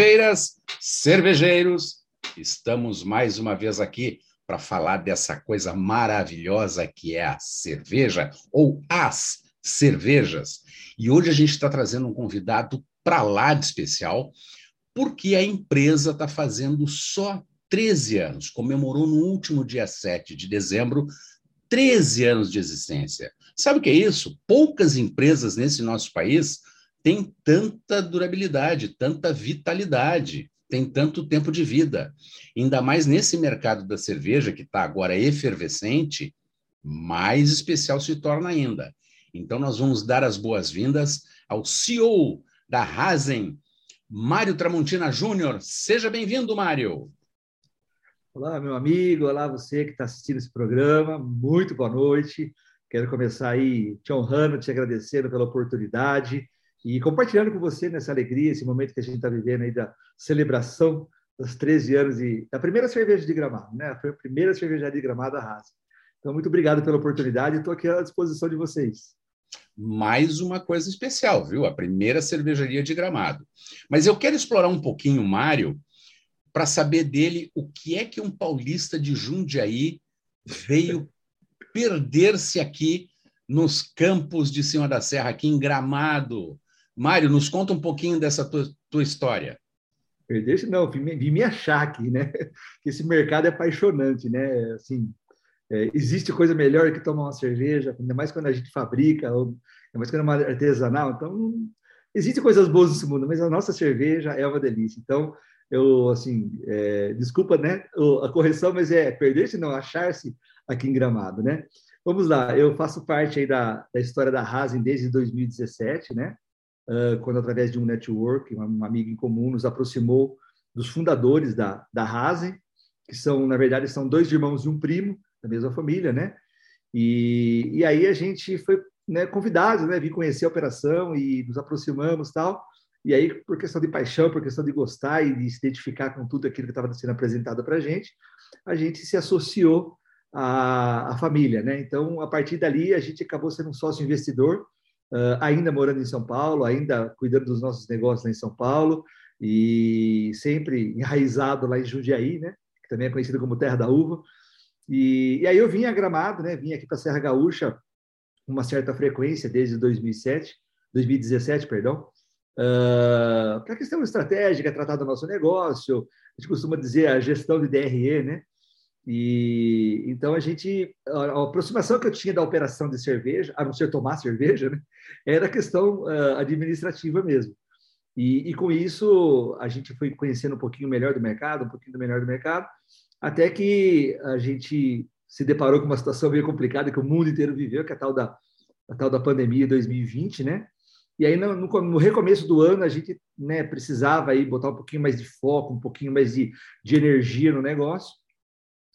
Cervejeiras, cervejeiros, estamos mais uma vez aqui para falar dessa coisa maravilhosa que é a cerveja, ou as cervejas. E hoje a gente está trazendo um convidado para lá de especial, porque a empresa está fazendo só 13 anos, comemorou no último dia 7 de dezembro 13 anos de existência. Sabe o que é isso? Poucas empresas nesse nosso país têm tanta durabilidade, tanta vitalidade, tem tanto tempo de vida. Ainda mais nesse mercado da cerveja, que está agora efervescente, mais especial se torna ainda. Então, nós vamos dar as boas-vindas ao CEO da Razen, Mário Tramontina Júnior. Seja bem-vindo, Mário. Olá, meu amigo, olá você que está assistindo esse programa, muito boa noite. Quero começar aí te honrando, te agradecendo pela oportunidade e compartilhando com você nessa alegria, esse momento que a gente está vivendo aí da celebração dos 13 anos e da primeira cerveja de Gramado, né? Foi a primeira cervejaria de Gramado da Raça. Então, muito obrigado pela oportunidade, estou aqui à disposição de vocês. Mais uma coisa especial, viu? A primeira cervejaria de Gramado. Mas eu quero explorar um pouquinho o Mário, para saber dele o que é que um paulista de Jundiaí veio perder-se aqui nos campos de Cima da Serra, aqui em Gramado. Mário, nos conta um pouquinho dessa tua, tua história. Perder-se não, vim, vim me achar aqui, né? Que esse mercado é apaixonante, né? Assim, é, existe coisa melhor que tomar uma cerveja, ainda mais quando a gente fabrica, ou, ainda mais quando é uma artesanal. Então, existem coisas boas nesse mundo, mas a nossa cerveja é uma delícia. Então, eu, assim, é, desculpa, né, a correção, mas é perder-se, não, achar-se aqui em Gramado, né? Vamos lá, eu faço parte aí da, da história da Rasen desde 2017, né? Uh, quando, através de um network, um, amigo em comum nos aproximou dos fundadores da, da Rasen, que são, na verdade, são dois irmãos e um primo da mesma família, né? E, e aí a gente foi né, convidado, né? Vim conhecer a operação e nos aproximamos tal. E aí, por questão de paixão, por questão de gostar e de se identificar com tudo aquilo que estava sendo apresentado para a gente, a gente se associou à, à, família, né? Então, a partir dali, a gente acabou sendo um sócio investidor, ainda morando em São Paulo, ainda cuidando dos nossos negócios lá em São Paulo e sempre enraizado lá em Jundiaí, né? Que também é conhecido como Terra da Uva. E, e aí eu vim a Gramado, né? Vim aqui para Serra Gaúcha com uma certa frequência desde 2007, 2017, perdão. Uh, ah, para questão estratégica, tratar do nosso negócio, a gente costuma dizer a gestão de DRE, né? E então a gente, a, aproximação que eu tinha da operação de cerveja, a não ser tomar cerveja, né? Era questão uh, administrativa mesmo. E, e, com isso a gente foi conhecendo um pouquinho melhor do mercado, um pouquinho melhor do mercado, até que a gente se deparou com uma situação meio complicada que o mundo inteiro viveu, que é a tal da, a tal da pandemia 2020, né? E aí, no, no, recomeço do ano, a gente né, precisava aí botar um pouquinho mais de foco, um pouquinho mais de, de energia no negócio,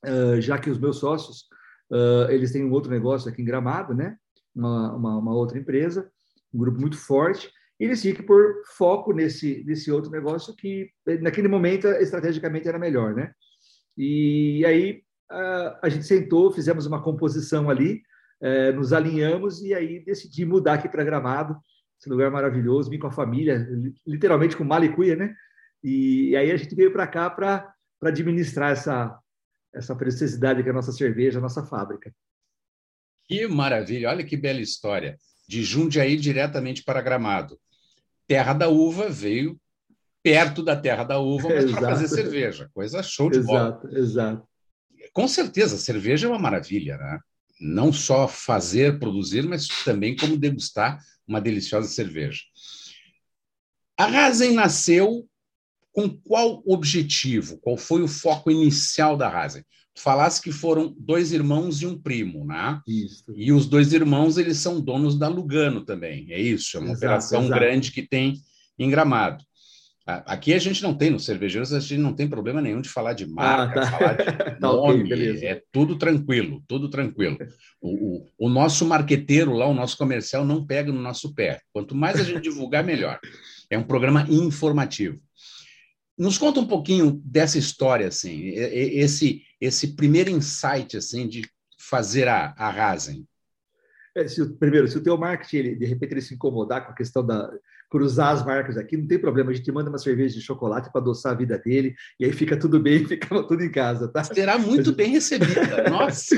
uh, já que os meus sócios, uh, eles têm um outro negócio aqui em Gramado, né? Uma, uma, uma, outra empresa, um grupo muito forte, e eles tinham que pôr foco nesse, nesse outro negócio que, naquele momento, estrategicamente era melhor, né? E aí, uh, a gente sentou, fizemos uma composição ali, eh, nos alinhamos e aí decidi mudar aqui para Gramado, esse lugar maravilhoso, vim com a família, literalmente com malicuia, né? E, e aí a gente veio para cá para administrar essa, essa preciosidade que é a nossa cerveja, a nossa fábrica. Que maravilha! Olha que bela história. De Jundiaí diretamente para Gramado. Terra da Uva veio perto da Terra da Uva, mas para fazer cerveja. Coisa show de exato, bola. Exato, exato. Com certeza, cerveja é uma maravilha, né? Não só fazer, produzir, mas também como degustar uma deliciosa cerveja. A Rasen nasceu com qual objetivo? Qual foi o foco inicial da Rasen? Tu falasse que foram dois irmãos e um primo, né? Isso. E os dois irmãos, eles são donos da Lugano também, é isso? É uma exato, operação exato. grande que tem em Gramado. Aqui a gente não tem, nos cervejeiros, a gente não tem problema nenhum de falar de marca, ah, tá. falar de tá nome, é tudo tranquilo, tudo tranquilo. O, o, o, nosso marqueteiro lá, o nosso comercial, não pega no nosso pé. Quanto mais a gente divulgar, melhor. É um programa informativo. Nos conta um pouquinho dessa história, assim, esse, esse primeiro insight, assim, de fazer a, a Rasen. É, se, primeiro, se o teu marketing, ele, de repente, ele se incomodar com a questão da cruzar as marcas aqui, não tem problema. A gente manda uma cerveja de chocolate para adoçar a vida dele e aí fica tudo bem, fica tudo em casa, tá? Será muito Mas... bem recebida. Nossa!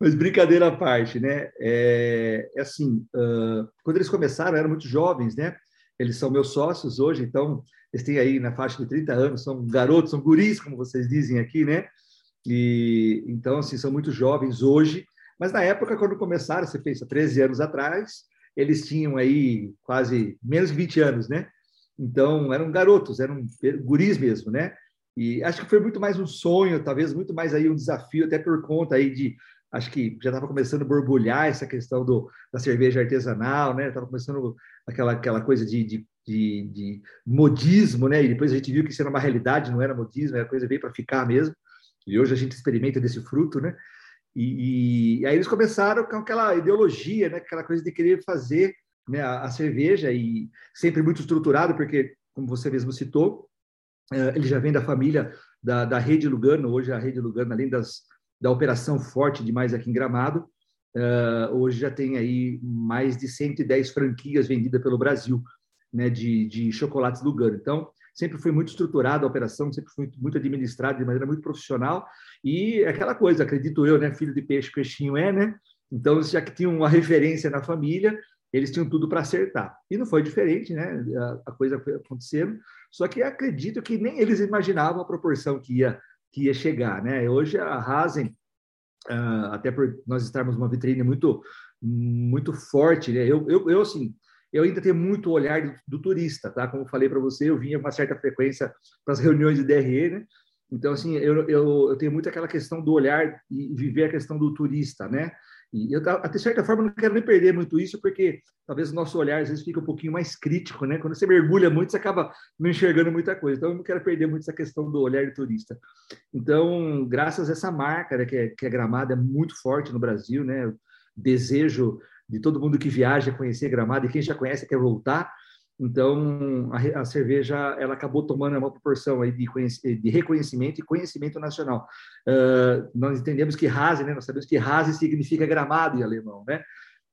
Mas brincadeira à parte, né? É, é assim, uh, quando eles começaram, eram muito jovens, né? Eles são meus sócios hoje, então eles têm aí na faixa de 30 anos, são garotos, são guris, como vocês dizem aqui, né? E então, assim, são muito jovens hoje, mas na época, quando começaram, você pensa, 13 anos atrás, eles tinham aí quase menos de 20 anos, né? Então, eram garotos, eram guris mesmo, né? E acho que foi muito mais um sonho, talvez muito mais aí um desafio, até por conta aí de, acho que já estava começando a borbulhar essa questão do, da cerveja artesanal, né? Estava começando aquela, aquela coisa de, de, de, de, modismo, né? E depois a gente viu que isso era uma realidade, não era modismo, era coisa veio para ficar mesmo. E hoje a gente experimenta desse fruto, né? E, e, aí eles começaram com aquela ideologia, né? Aquela coisa de querer fazer né, a, a cerveja e sempre muito estruturado, porque, como você mesmo citou, uh, ele já vem da família da, da Rede Lugano. Hoje a Rede Lugano, além das, da operação forte demais aqui em Gramado, uh, hoje já tem aí mais de 110 franquias vendidas pelo Brasil, né? De, de chocolates Lugano. Então, sempre foi muito estruturada a operação, sempre foi muito administrada de maneira muito profissional. E aquela coisa, acredito eu, né? Filho de peixe, peixinho é, né? Então, já que tinham uma referência na família, eles tinham tudo para acertar. E não foi diferente, né? A, coisa foi acontecendo. Só que acredito que nem eles imaginavam a proporção que ia, que ia chegar, né? Hoje a Hazen, uh, até por nós estarmos numa vitrine muito muito forte, né? Eu, eu, eu assim, eu ainda tenho muito olhar do, do turista, tá? Como eu falei para você, eu vinha com uma certa frequência para as reuniões de DRE, né? Então, assim, eu, eu, eu, tenho muito aquela questão do olhar e viver a questão do turista, né? E eu, até certa forma, não quero nem perder muito isso, porque talvez o nosso olhar às vezes fica um pouquinho mais crítico, né? Quando você mergulha muito, você acaba não enxergando muita coisa. Então, eu não quero perder muito essa questão do olhar do turista. Então, graças a essa marca, né, que, é, que é Gramada, é muito forte no Brasil, né? Eu desejo de todo mundo que viaja conhecer Gramado e quem já conhece quer voltar. Então, a, a cerveja ela acabou tomando uma proporção aí de, de reconhecimento e conhecimento nacional. Uh, nós entendemos que Hase, né? Nós sabemos que Hase significa gramado em alemão, né?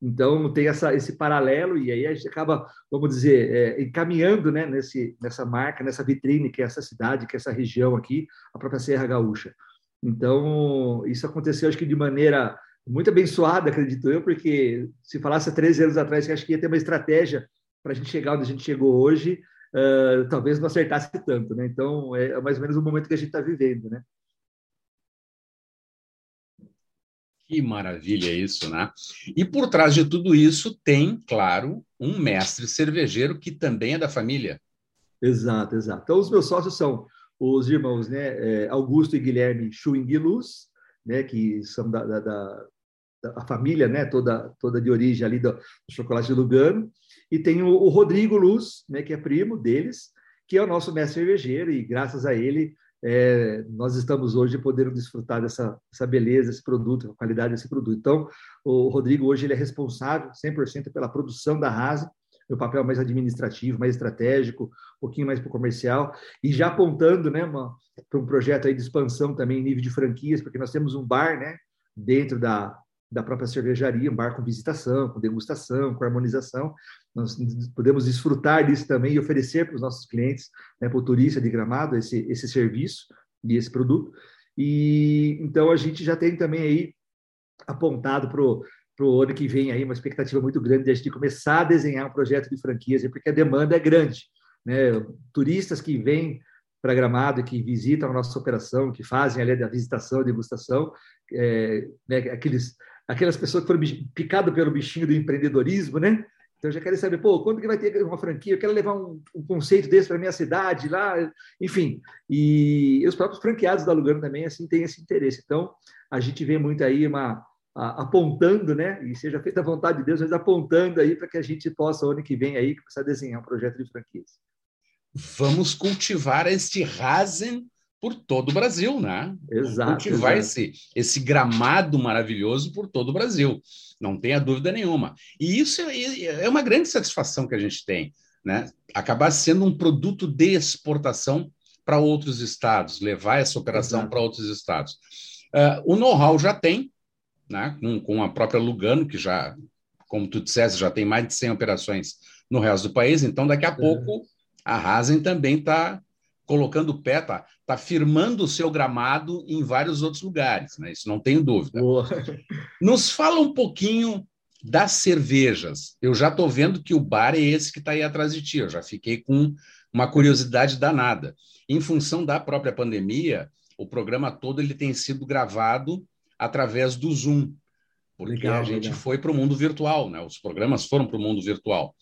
Então, tem essa, esse paralelo, e aí a gente acaba, vamos dizer, é, encaminhando né, nesse, nessa marca, nessa vitrine, que é essa cidade, que é essa região aqui, a própria Serra Gaúcha. Então, isso aconteceu, acho que de maneira muito abençoada, acredito eu, porque se falasse há 13 anos atrás que acho que ia ter uma estratégia para a gente chegar onde a gente chegou hoje, uh, talvez não acertasse tanto, né? Então, é mais ou menos o momento que a gente está vivendo, né? Que maravilha isso, né? E por trás de tudo isso tem, claro, um mestre cervejeiro que também é da família. Exato, exato. Então, os meus sócios são os irmãos né, é, Augusto e Guilherme Schwing Luz, né, que são da, da, da, da família, né, toda, toda de origem ali do, do chocolate de Lugano, e tem o, o, Rodrigo Luz, né, que é primo deles, que é o nosso mestre cervejeiro, e graças a ele é, nós estamos hoje podendo desfrutar dessa, dessa beleza, esse produto, a qualidade desse produto. Então, o Rodrigo hoje ele é responsável 100% pela produção da Rasa, meu papel mais administrativo, mais estratégico, um pouquinho mais para o comercial, e já apontando né, para um projeto aí de expansão também em nível de franquias, porque nós temos um bar né, dentro da, da própria cervejaria, um bar com visitação, com degustação, com harmonização. Nós podemos desfrutar disso também e oferecer para os nossos clientes, né, para o turista de Gramado, esse, esse serviço e esse produto. E então a gente já tem também aí apontado para para o ano que vem aí uma expectativa muito grande de a gente começar a desenhar um projeto de franquias, porque a demanda é grande. Né? Turistas que vêm para Gramado, que visitam a nossa operação, que fazem ali a visitação, a degustação, é, né, aqueles, aquelas pessoas que foram picadas pelo bichinho do empreendedorismo, né? Então, já querem saber, pô, quando que vai ter uma franquia? Eu quero levar um, um conceito desse para minha cidade lá, enfim. E os próprios franqueados da Lugano também, assim, têm esse interesse. Então, a gente vê muito aí uma, apontando, né? E seja feita a vontade de Deus, mas apontando aí para que a gente possa, ano que vem, aí, começar a desenhar um projeto de franquias. Vamos cultivar este Rasen por todo o Brasil, né? Exato. Cultivar exato. Esse, esse gramado maravilhoso por todo o Brasil, não tenha dúvida nenhuma. E isso é, é uma grande satisfação que a gente tem, né? Acabar sendo um produto de exportação para outros estados, levar essa operação para outros estados. Uh, o know-how já tem, né, com, com a própria Lugano, que já como tu disseste, já tem mais de 100 operações no resto do país, então daqui a pouco a Rasen também está colocando o pé, está tá firmando o seu gramado em vários outros lugares, né? isso não tenho dúvida. Boa. Nos fala um pouquinho das cervejas. Eu já estou vendo que o bar é esse que está aí atrás de ti, eu já fiquei com uma curiosidade danada. Em função da própria pandemia, o programa todo ele tem sido gravado através do Zoom, porque legal, a gente legal. foi para o mundo virtual, né? Os programas foram para o mundo virtual.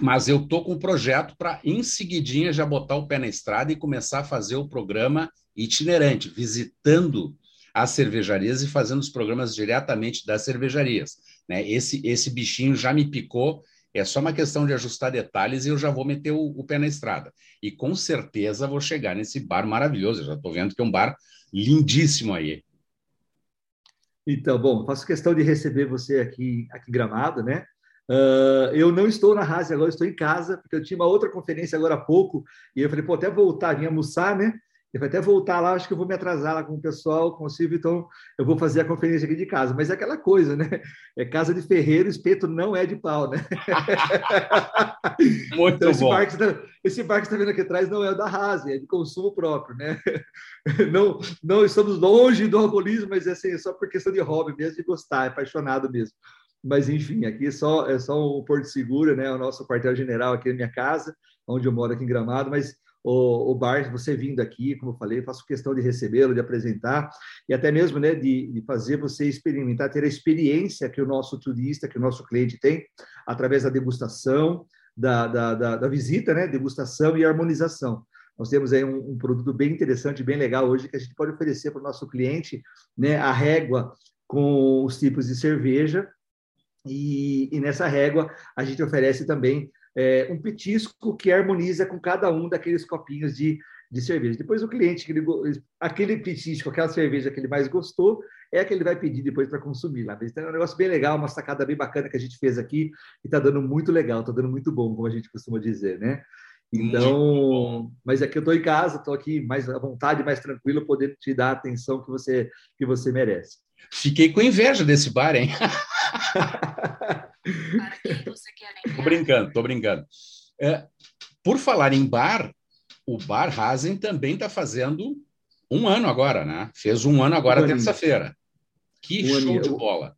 Mas eu tô com um projeto para em seguidinha já botar o pé na estrada e começar a fazer o programa itinerante, visitando as cervejarias e fazendo os programas diretamente das cervejarias. Né? Esse, esse bichinho já me picou, é só uma questão de ajustar detalhes e eu já vou meter o, o pé na estrada. E com certeza vou chegar nesse bar maravilhoso. Eu já estou vendo que é um bar lindíssimo aí. Então, bom, faço questão de receber você aqui, aqui Gramado, né? Uh, eu não estou na Rase agora, estou em casa, porque eu tinha uma outra conferência agora há pouco, e eu falei, pô, até voltar, vim almoçar, né? Eu vou até voltar lá, acho que eu vou me atrasar lá com o pessoal, com o Silvio, então eu vou fazer a conferência aqui de casa. Mas é aquela coisa, né? É casa de ferreiro, espeto não é de pau, né? Muito então, esse bom. Bar tá, esse bar que você está vendo aqui atrás não é da Rase, é de consumo próprio, né? Não, não estamos longe do alcoolismo, mas é, assim, é só por questão de hobby mesmo, de gostar, é apaixonado mesmo. Mas, enfim, aqui é só, é só o Porto Seguro, né? O nosso quartel-general aqui na minha casa, onde eu moro aqui em Gramado, mas o, o Bar, você vindo aqui, como eu falei, faço questão de recebê-lo, de apresentar, e até mesmo né, de, de, fazer você experimentar, ter a experiência que o nosso turista, que o nosso cliente tem, através da degustação, da, da, da, da visita, né? Degustação e harmonização. Nós temos aí um, um, produto bem interessante, bem legal hoje, que a gente pode oferecer para o nosso cliente, né? A régua com os tipos de cerveja, e, e nessa régua a gente oferece também é, um petisco que harmoniza com cada um daqueles copinhos de, de cerveja. Depois o cliente, aquele, aquele petisco, aquela cerveja que ele mais gostou, é a que ele vai pedir depois para consumir lá. Então é um negócio bem legal, uma sacada bem bacana que a gente fez aqui e está dando muito legal, está dando muito bom, como a gente costuma dizer, né? Então, mas aqui eu estou em casa, estou aqui mais à vontade, mais tranquilo, podendo te dar a atenção que você que você merece. Fiquei com inveja desse bar, hein? Brincando, tô brincando. É, por falar em bar, o Bar Hazen também está fazendo um ano agora, né? Fez um ano agora, terça-feira. Que um show aninho. de bola.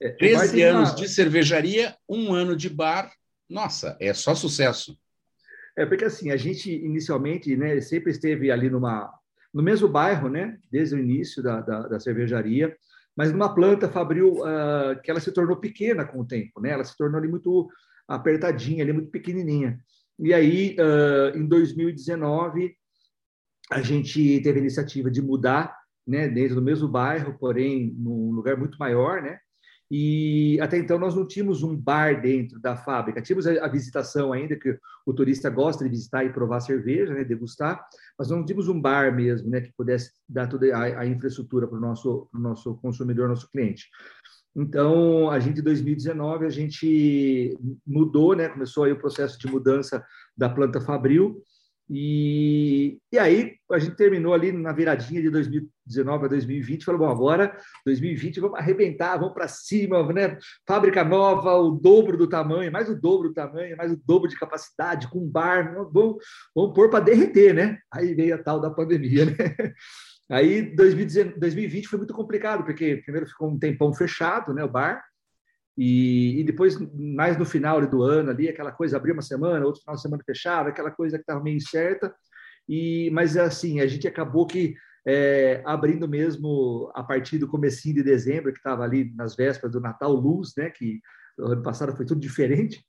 É, 13 anos uma... de cervejaria, um ano de bar. Nossa, é só sucesso. É porque assim, a gente inicialmente, né, sempre esteve ali numa no mesmo bairro, né, desde o início da, da, da cervejaria mas numa planta fabril uh, que ela se tornou pequena com o tempo, né? Ela se tornou ali muito apertadinha, ali muito pequenininha. E aí, uh, em 2019, a gente teve a iniciativa de mudar, né, dentro do mesmo bairro, porém num lugar muito maior, né? E até então nós não tínhamos um bar dentro da fábrica. Tínhamos a, visitação ainda, que o turista gosta de visitar e provar cerveja, né, degustar, mas não tínhamos um bar mesmo, né, que pudesse dar toda a, a infraestrutura para o nosso, nosso consumidor, nosso cliente. Então, a gente, em 2019, a gente mudou, né, começou aí o processo de mudança da planta Fabril, e, e aí a gente terminou ali na viradinha de 2019 a 2020, falou, bom, agora 2020 vamos arrebentar, vamos para cima, né? Fábrica nova, o dobro do tamanho, mais o dobro do tamanho, mais o dobro de capacidade, com bar, vamos, vamos pôr para derreter, né? Aí veio a tal da pandemia, né? Aí 2020 foi muito complicado, porque primeiro ficou um tempão fechado, né, o bar, e, e, depois, mais no final do ano ali, aquela coisa, abria uma semana, outro final de semana fechava, aquela coisa que estava meio incerta. E, mas assim, a gente acabou que é, abrindo mesmo a partir do comecinho de dezembro, que estava ali nas vésperas do Natal Luz, né? Que ano passado foi tudo diferente.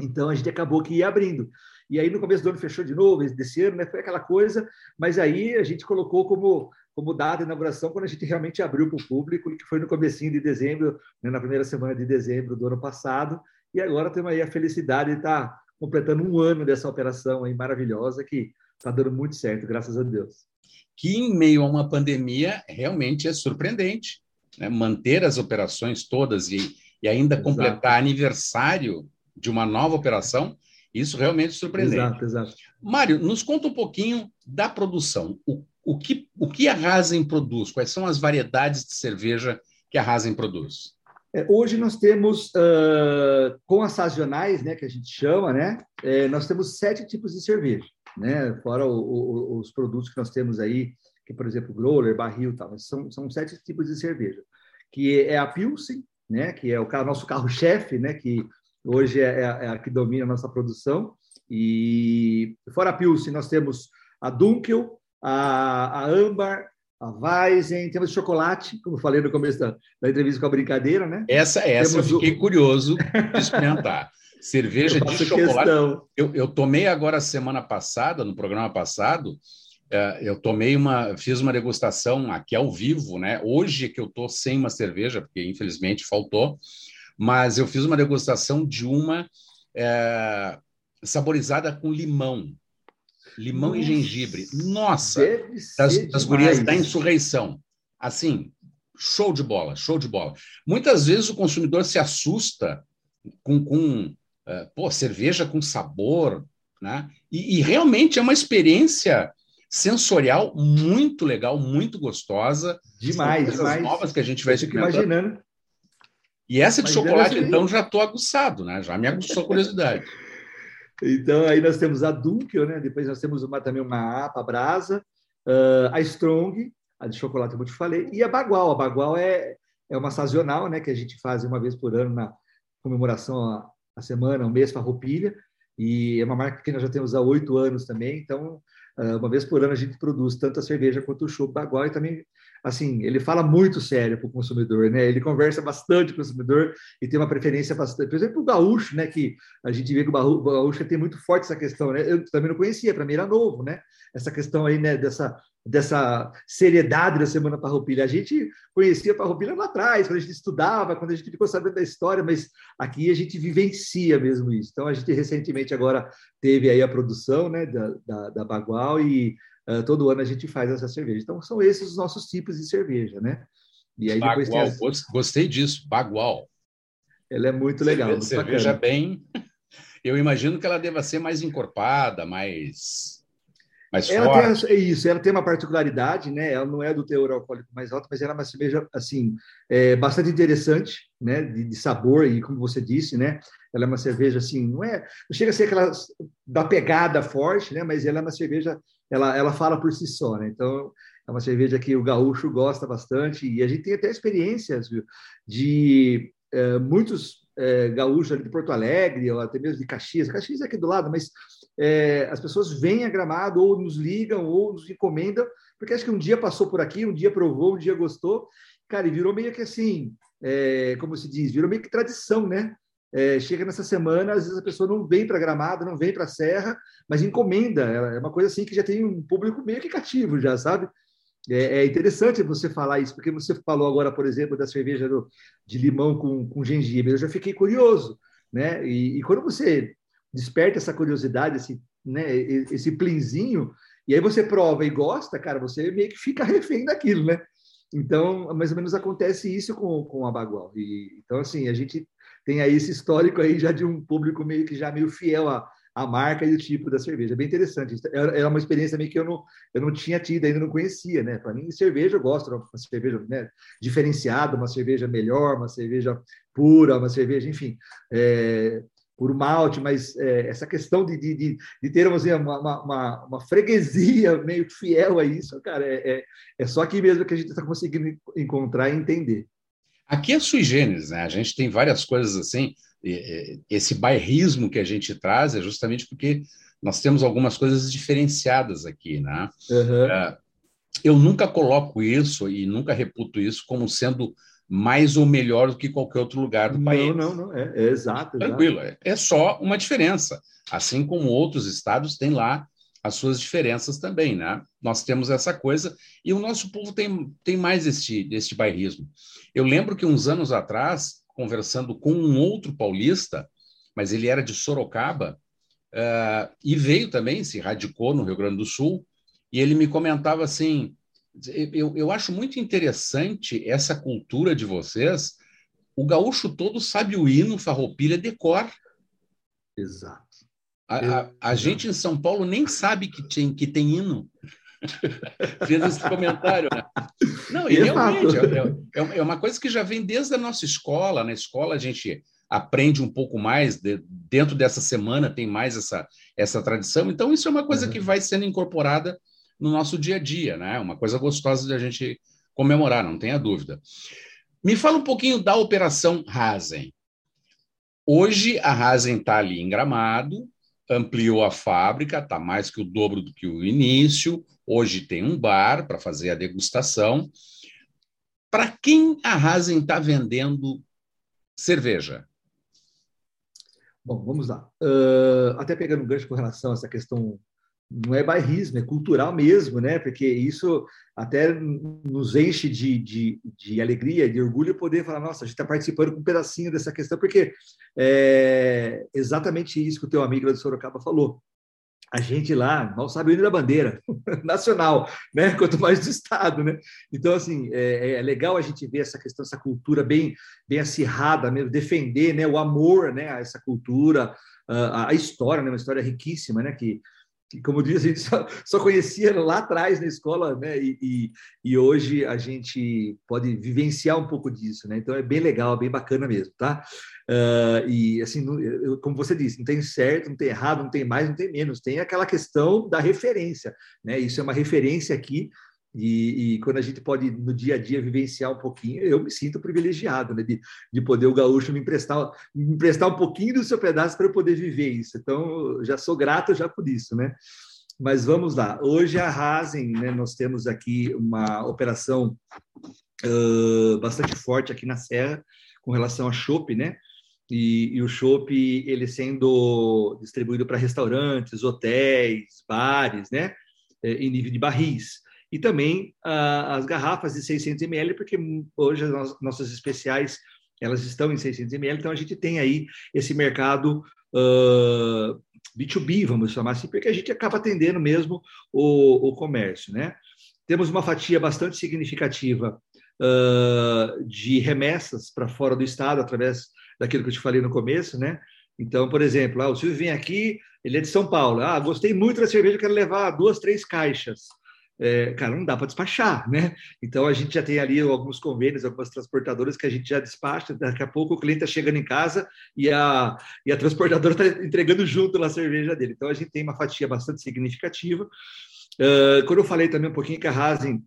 Então a gente acabou que ia abrindo. E aí no começo do ano fechou de novo, desse ano, né? Foi aquela coisa, mas aí a gente colocou como como data de inauguração quando a gente realmente abriu para o público, que foi no comecinho de dezembro, né, na primeira semana de dezembro do ano passado, e agora temos aí a felicidade de estar tá completando um ano dessa operação aí maravilhosa que está dando muito certo, graças a Deus. Que em meio a uma pandemia realmente é surpreendente, né? manter as operações todas e, e ainda Exato. completar aniversário de uma nova operação, isso realmente é surpreendente. Exato, exato. Mário, nos conta um pouquinho da produção. O o que, o que a Rasen produz? Quais são as variedades de cerveja que a Rasen produz? É, hoje nós temos, uh, com as sazonais, né, que a gente chama, né, é, nós temos sete tipos de cerveja, né, fora o, o, os produtos que nós temos aí, que, por exemplo, growler, barril tal, são, são sete tipos de cerveja, que é a Pilsen, né, que é o nosso carro-chefe, né, que hoje é, é, é a que domina a nossa produção, e fora a Pilsen nós temos a Dunkel, a, a Ambar, a Weizen, temos chocolate, como falei no começo da, da entrevista com a brincadeira, né? Essa, essa eu fiquei o... curioso de experimentar. Cerveja de chocolate. Eu, eu tomei agora semana passada, no programa passado, é, eu tomei uma, fiz uma degustação aqui ao vivo, né? Hoje que eu estou sem uma cerveja, porque infelizmente faltou, mas eu fiz uma degustação de uma é, saborizada com limão. Limão Nossa, e gengibre. Nossa! Das, das gurias da insurreição. Assim, show de bola, show de bola. Muitas vezes o consumidor se assusta com, com uh, pô, cerveja com sabor, né? E, e, realmente é uma experiência sensorial muito legal, muito gostosa. Demais, demais. novas que a gente vai imaginando. E essa de chocolate, então, já estou aguçado, né? Já me aguçou a curiosidade. Então, aí nós temos a Dunkel, né? Depois nós temos uma, também uma APA Brasa, uh, a Strong, a de chocolate, como eu te falei, e a Bagual. A Bagual é, é uma sazonal, né? Que a gente faz uma vez por ano na comemoração a, a semana, o mês Farroupilha, e é uma marca que nós já temos há oito anos também, então uma vez por ano a gente produz tanto a cerveja quanto o chopp bagual e também assim ele fala muito sério para o consumidor né? Ele conversa bastante com o consumidor e tem uma preferência bastante por exemplo o gaúcho né? Que a gente vê que o gaúcho tem muito forte essa questão né? Eu também não conhecia para mim era novo né? Essa questão aí né? Dessa dessa seriedade da Semana Farroupilha. A gente conhecia a Farroupilha lá atrás, quando a gente estudava, quando a gente ficou sabendo da história, mas aqui a gente vivencia mesmo isso. Então, a gente recentemente agora teve aí a produção né, da, da, da Bagual e uh, todo ano a gente faz essa cerveja. Então, são esses os nossos tipos de cerveja, né? E aí Bagual, depois as... gostei disso, Bagual. Ela é muito legal. Cerveja, muito cerveja bem... Eu imagino que ela deva ser mais encorpada, mais mais ela forte. Tem, é isso, ela tem uma particularidade, né? Ela não é do teor alcoólico mais alto, mas ela é uma cerveja assim é, bastante interessante, né? De, de, sabor e como você disse, né? Ela é uma cerveja assim, não é, não chega a ser aquela da pegada forte, né? Mas ela é uma cerveja, ela, ela fala por si só, né? Então é uma cerveja que o gaúcho gosta bastante e a gente tem até experiências viu, de é, muitos é, gaúchos ali de Porto Alegre, ou até mesmo de Caxias. Caxias é aqui do lado, mas é, as pessoas vêm a Gramado, ou nos ligam, ou nos encomendam, porque acho que um dia passou por aqui, um dia provou, um dia gostou. Cara, e virou meio que assim, é, como se diz, virou meio que tradição, né? É, chega nessa semana, às vezes a pessoa não vem para Gramado, não vem para a Serra, mas encomenda. É uma coisa assim que já tem um público meio que cativo, já sabe? É, é, interessante você falar isso, porque você falou agora, por exemplo, da cerveja do, de limão com, com gengibre. Eu já fiquei curioso, né? E, e quando você desperta essa curiosidade, esse, né, esse plinzinho, e aí você prova e gosta, cara, você meio que fica refém daquilo, né? Então, mais ou menos acontece isso com, com a Bagual. E, então, assim, a gente tem aí esse histórico aí já de um público meio que já meio fiel a, a marca e o tipo da cerveja. É bem interessante. É, é uma experiência meio que eu não, eu não tinha tido, ainda não conhecia, né? Para mim, cerveja eu gosto, uma cerveja né, diferenciada, uma cerveja melhor, uma cerveja pura, uma cerveja, enfim, é, por malte, mas é, essa questão de, de, de, de termos assim, uma, uma, uma, freguesia meio fiel a isso, cara, é, é, é só aqui mesmo que a gente está conseguindo encontrar e entender. Aqui é sui generis, né? A gente tem várias coisas assim esse bairrismo que a gente traz é justamente porque nós temos algumas coisas diferenciadas aqui, né? Uhum. Eu nunca coloco isso e nunca reputo isso como sendo mais ou melhor do que qualquer outro lugar do não, país. Não, não, não, é, é exato. Tranquilo, é, é só uma diferença. Assim como outros estados têm lá as suas diferenças também, né? Nós temos essa coisa e o nosso povo tem, tem mais este, este bairrismo. Eu lembro que uns anos atrás conversando com um outro paulista, mas ele era de Sorocaba, uh, e veio também, se radicou no Rio Grande do Sul, e ele me comentava assim: eu, eu acho muito interessante essa cultura de vocês. O gaúcho todo sabe o hino farroupilha de cor. Exato. A, a, a, gente em São Paulo nem sabe que tem, que tem hino. fez esse comentário. Né? Não, e realmente, é, é, é, uma coisa que já vem desde a nossa escola. Na escola a gente aprende um pouco mais, de, dentro dessa semana tem mais essa, essa tradição. Então, isso é uma coisa uhum. que vai sendo incorporada no nosso dia a dia, né? Uma coisa gostosa de a gente comemorar, não tenha dúvida. Me fala um pouquinho da Operação Rasen. Hoje a Rasen está ali em Gramado, ampliou a fábrica, está mais que o dobro do que o início. Hoje tem um bar para fazer a degustação. Para quem a Rasen está vendendo cerveja? Bom, vamos lá. Uh, até pegando um gancho com relação a essa questão não é bairrismo, é cultural mesmo, né? Porque isso até nos enche de, de, de alegria, de orgulho poder falar, nossa, a gente está participando com um pedacinho dessa questão, porque é exatamente isso que o teu amigo de Sorocaba falou. A gente lá mal sabe o hino da bandeira nacional, né? Quanto mais do Estado, né? Então, assim, é, é, legal a gente ver essa questão, essa cultura bem, bem acirrada mesmo, defender né, o amor né, a essa cultura, a, a história, né, uma história riquíssima, né? Que, que, como diz, a gente só, só, conhecia lá atrás na escola, né? E, e, e, hoje a gente pode vivenciar um pouco disso, né? Então é bem legal, bem bacana mesmo, tá? Uh, e assim, como você disse, não tem certo, não tem errado, não tem mais, não tem menos, tem aquela questão da referência, né? Isso é uma referência aqui e, e, quando a gente pode, no dia a dia, vivenciar um pouquinho, eu me sinto privilegiado né, de, de poder o gaúcho me emprestar, me emprestar um pouquinho do seu pedaço para eu poder viver isso. Então, já sou grato já por isso, né? Mas vamos lá. Hoje, a Rasen, né, nós temos aqui uma operação uh, bastante forte aqui na Serra com relação a chopp, né? E, e, o chopp, ele sendo distribuído para restaurantes, hotéis, bares, né? É, em nível de barris e também as garrafas de 600 ml, porque hoje as nossas especiais elas estão em 600 ml, então a gente tem aí esse mercado uh, B2B, vamos chamar assim, porque a gente acaba atendendo mesmo o, o comércio, né? Temos uma fatia bastante significativa uh, de remessas para fora do estado, através daquilo que eu te falei no começo, né? Então, por exemplo, ah, o Silvio vem aqui, ele é de São Paulo. Ah, gostei muito da cerveja, quero levar duas, três caixas é, cara, não dá para despachar, né? Então a gente já tem ali alguns convênios, algumas transportadoras que a gente já despacha. Daqui a pouco o cliente está chegando em casa e a, e a transportadora está entregando junto a cerveja dele. Então a gente tem uma fatia bastante significativa. Uh, quando eu falei também um pouquinho que a Rasen